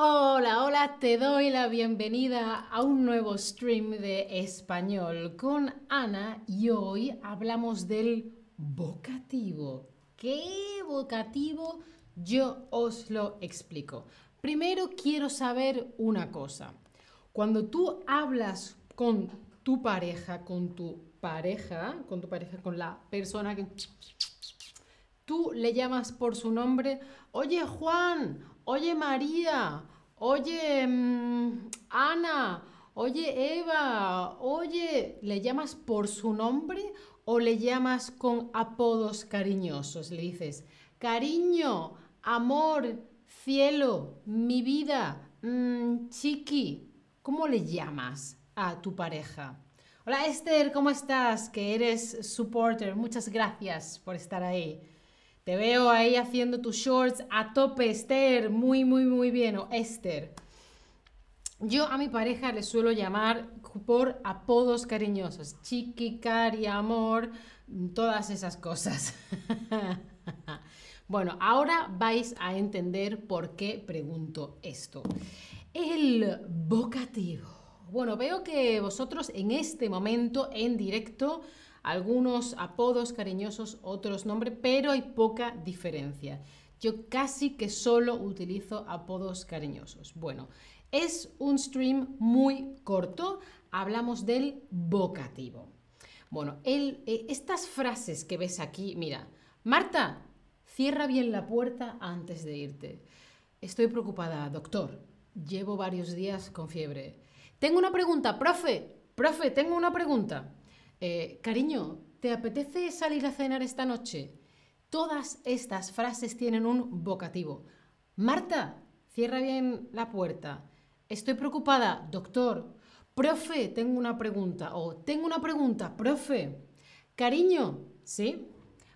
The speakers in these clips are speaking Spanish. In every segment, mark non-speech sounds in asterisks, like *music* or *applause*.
Hola, hola, te doy la bienvenida a un nuevo stream de español con Ana y hoy hablamos del vocativo. ¿Qué vocativo? Yo os lo explico. Primero quiero saber una cosa. Cuando tú hablas con tu pareja, con tu pareja, con tu pareja, con la persona que tú le llamas por su nombre, oye Juan, oye María, oye mm, Ana, oye Eva, oye, ¿le llamas por su nombre o le llamas con apodos cariñosos? Le dices, cariño, amor, cielo, mi vida, mm, chiqui, ¿cómo le llamas a tu pareja? Hola Esther, ¿cómo estás? Que eres supporter. Muchas gracias por estar ahí. Te veo ahí haciendo tus shorts a tope, Esther. Muy, muy, muy bien. O Esther. Yo a mi pareja le suelo llamar por apodos cariñosos. Chiqui, cari, amor, todas esas cosas. *laughs* bueno, ahora vais a entender por qué pregunto esto. El vocativo. Bueno, veo que vosotros en este momento, en directo, algunos apodos cariñosos, otros nombres, pero hay poca diferencia. Yo casi que solo utilizo apodos cariñosos. Bueno, es un stream muy corto, hablamos del vocativo. Bueno, eh, estas frases que ves aquí, mira, Marta, cierra bien la puerta antes de irte. Estoy preocupada, doctor. Llevo varios días con fiebre. Tengo una pregunta, profe. Profe, tengo una pregunta. Eh, cariño, ¿te apetece salir a cenar esta noche? Todas estas frases tienen un vocativo. Marta, cierra bien la puerta. Estoy preocupada, doctor. Profe, tengo una pregunta. O tengo una pregunta, profe. Cariño, ¿sí?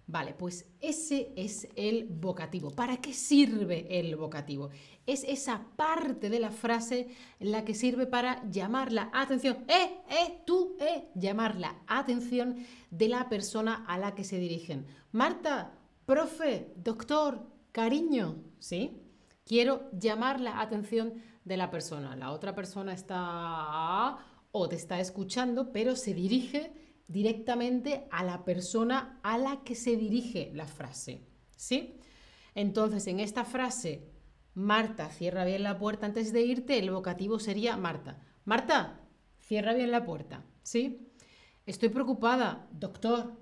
Vale, pues ese es el vocativo. ¿Para qué sirve el vocativo? Es esa parte de la frase la que sirve para llamar la atención. ¡Eh, eh, tú, eh! Llamar la atención de la persona a la que se dirigen. Marta, profe, doctor, cariño, ¿sí? Quiero llamar la atención de la persona. La otra persona está o te está escuchando, pero se dirige directamente a la persona a la que se dirige la frase. ¿Sí? Entonces, en esta frase, Marta, cierra bien la puerta antes de irte, el vocativo sería Marta. Marta, cierra bien la puerta. ¿Sí? Estoy preocupada, doctor.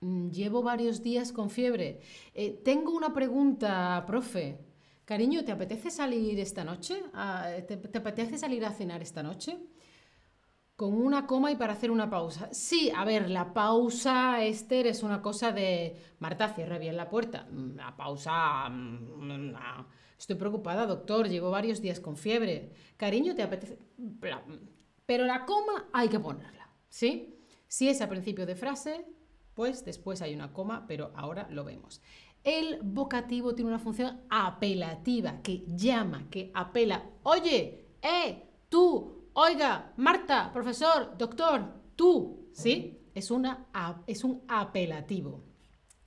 Mm, llevo varios días con fiebre. Eh, tengo una pregunta, profe. Cariño, ¿te apetece salir esta noche? Ah, ¿Te apetece salir a cenar esta noche? Con una coma y para hacer una pausa. Sí, a ver, la pausa, Esther, es una cosa de... Marta, cierra bien la puerta. Mm, la pausa... Mm, Estoy preocupada, doctor, llevo varios días con fiebre. Cariño, ¿te apetece...? Pero la coma hay que ponerla, ¿sí? Si es a principio de frase, pues después hay una coma, pero ahora lo vemos. El vocativo tiene una función apelativa, que llama, que apela. Oye, eh, tú, oiga, Marta, profesor, doctor, tú, ¿sí? Es, una, es un apelativo.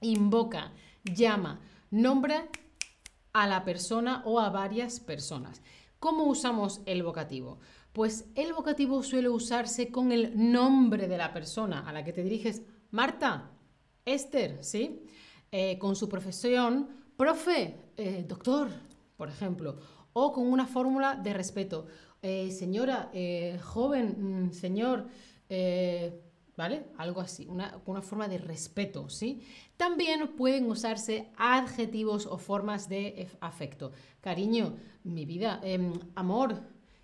Invoca, llama, nombra a la persona o a varias personas. ¿Cómo usamos el vocativo? Pues el vocativo suele usarse con el nombre de la persona a la que te diriges. Marta, Esther, ¿sí? Eh, con su profesión, profe, eh, doctor, por ejemplo, o con una fórmula de respeto. Eh, señora, eh, joven, mm, señor, eh, ¿vale? Algo así, una, una, forma de respeto, ¿sí? También pueden usarse adjetivos o formas de afecto. Cariño, mi vida, em, amor,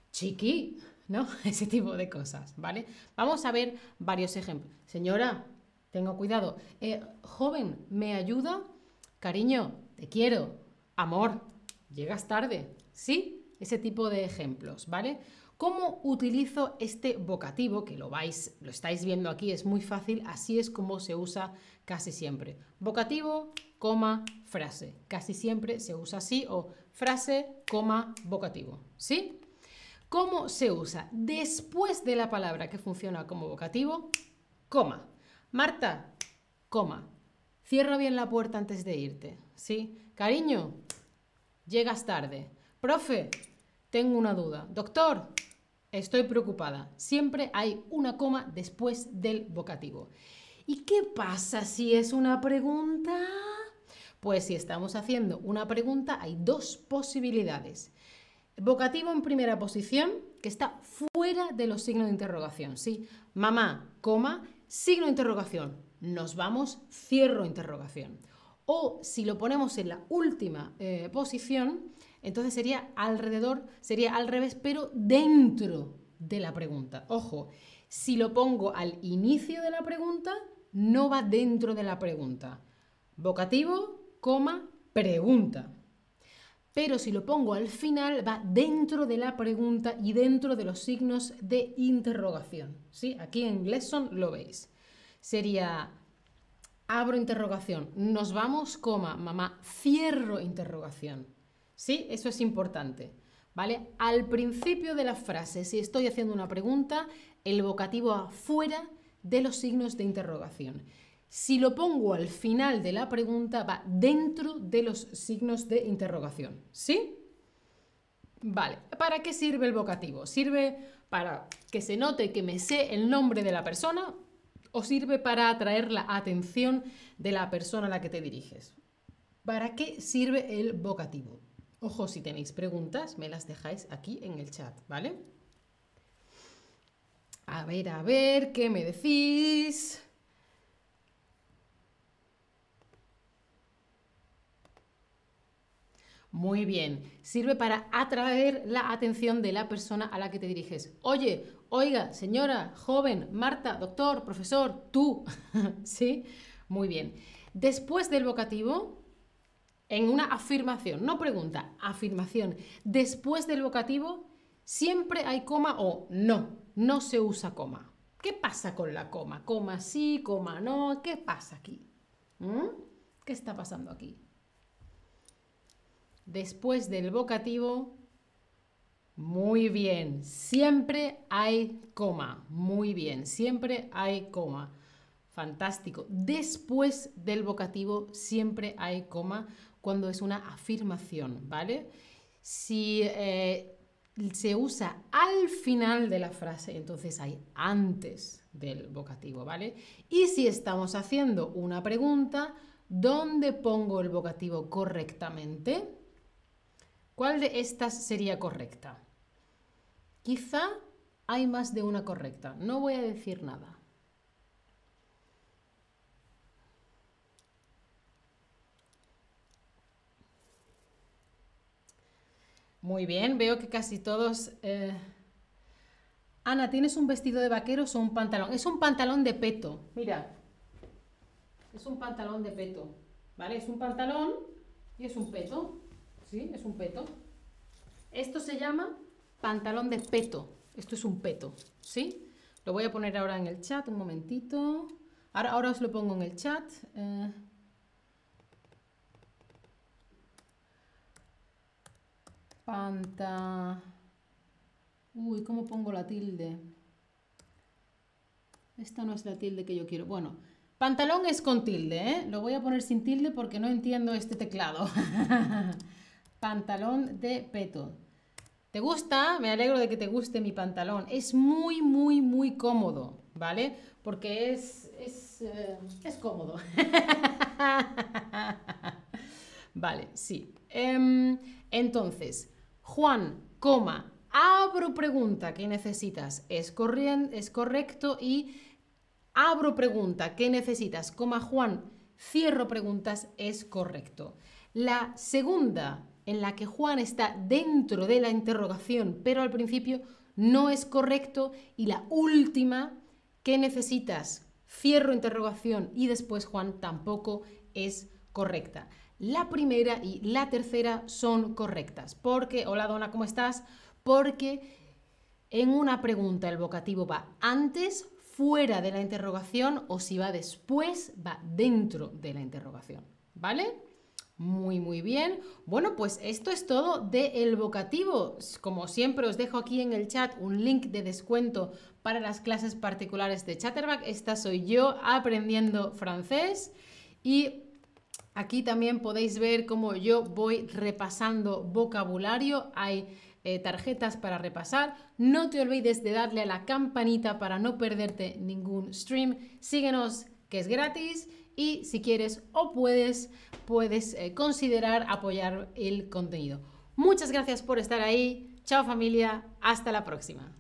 chiqui, ¿no? *laughs* Ese tipo de cosas, ¿vale? Vamos a ver varios ejemplos. Señora, tengo cuidado. joven, ¿me ayuda? Cariño, te quiero. Amor, llegas tarde. ¿Sí? Ese tipo de ejemplos, ¿vale? ¿Cómo utilizo este vocativo? Que lo vais, lo estáis viendo aquí, es muy fácil, así es como se usa casi siempre. Vocativo, coma, frase. Casi siempre se usa así o frase, coma, vocativo. ¿Sí? ¿Cómo se usa? Después de la palabra que funciona como vocativo, coma. Marta, coma. Cierra bien la puerta antes de irte. ¿Sí? Cariño, llegas tarde. Profe, tengo una duda. Doctor, estoy preocupada. Siempre hay una coma después del vocativo. ¿Y qué pasa si es una pregunta? Pues si estamos haciendo una pregunta hay dos posibilidades. Vocativo en primera posición, que está fuera de los signos de interrogación. Sí, mamá, coma, signo de interrogación. Nos vamos, cierro interrogación. O si lo ponemos en la última eh, posición, entonces sería alrededor, sería al revés, pero dentro de la pregunta. Ojo, si lo pongo al inicio de la pregunta, no va dentro de la pregunta. Vocativo, coma, pregunta. Pero si lo pongo al final, va dentro de la pregunta y dentro de los signos de interrogación. ¿sí? Aquí en Lesson lo veis. Sería, abro interrogación, nos vamos, coma, mamá, cierro interrogación. ¿Sí? Eso es importante. ¿Vale? Al principio de la frase, si estoy haciendo una pregunta, el vocativo afuera de los signos de interrogación. Si lo pongo al final de la pregunta, va dentro de los signos de interrogación. ¿Sí? Vale, ¿para qué sirve el vocativo? ¿Sirve para que se note que me sé el nombre de la persona o sirve para atraer la atención de la persona a la que te diriges? ¿Para qué sirve el vocativo? Ojo, si tenéis preguntas, me las dejáis aquí en el chat, ¿vale? A ver, a ver, ¿qué me decís? Muy bien. Sirve para atraer la atención de la persona a la que te diriges. Oye, oiga, señora, joven, Marta, doctor, profesor, tú. *laughs* ¿Sí? Muy bien. Después del vocativo, en una afirmación, no pregunta, afirmación. Después del vocativo, siempre hay coma o no, no se usa coma. ¿Qué pasa con la coma? Coma sí, coma no. ¿Qué pasa aquí? ¿Mm? ¿Qué está pasando aquí? Después del vocativo, muy bien, siempre hay coma, muy bien, siempre hay coma. Fantástico. Después del vocativo siempre hay coma cuando es una afirmación, ¿vale? Si eh, se usa al final de la frase, entonces hay antes del vocativo, ¿vale? Y si estamos haciendo una pregunta, ¿dónde pongo el vocativo correctamente? ¿Cuál de estas sería correcta? Quizá hay más de una correcta. No voy a decir nada. Muy bien, veo que casi todos... Eh, Ana, ¿tienes un vestido de vaqueros o un pantalón? Es un pantalón de peto, mira. Es un pantalón de peto, ¿vale? Es un pantalón y es un peto. ¿Sí? Es un peto. Esto se llama pantalón de peto. Esto es un peto, ¿sí? Lo voy a poner ahora en el chat, un momentito. Ahora, os lo pongo en el chat. Eh. panta... Uy, ¿cómo pongo la tilde? Esta no es la tilde que yo quiero. Bueno, pantalón es con tilde, ¿eh? Lo voy a poner sin tilde porque no entiendo este teclado. *laughs* pantalón de peto. ¿Te gusta? Me alegro de que te guste mi pantalón. Es muy, muy, muy cómodo, ¿vale? Porque es, es, eh, cómodo. *laughs* vale, sí. Em, entonces, Juan, coma, abro pregunta, ¿qué necesitas? Es, es correcto y abro pregunta, ¿qué necesitas? Coma, Juan, cierro preguntas, es correcto. La segunda en la que Juan está dentro de la interrogación, pero al principio no es correcto. Y la última, que necesitas? Cierro interrogación y después Juan tampoco es correcta. La primera y la tercera son correctas. Porque, hola Dona, ¿cómo estás? Porque en una pregunta el vocativo va antes, fuera de la interrogación o si va después, va dentro de la interrogación. ¿Vale? Muy, muy bien. Bueno, pues esto es todo de el vocativo. Como siempre os dejo aquí en el chat un link de descuento para las clases particulares de Chatterback. Esta soy yo aprendiendo francés y Aquí también podéis ver cómo yo voy repasando vocabulario. Hay eh, tarjetas para repasar. No te olvides de darle a la campanita para no perderte ningún stream. Síguenos que es gratis y si quieres o puedes, puedes eh, considerar apoyar el contenido. Muchas gracias por estar ahí. Chao familia, hasta la próxima.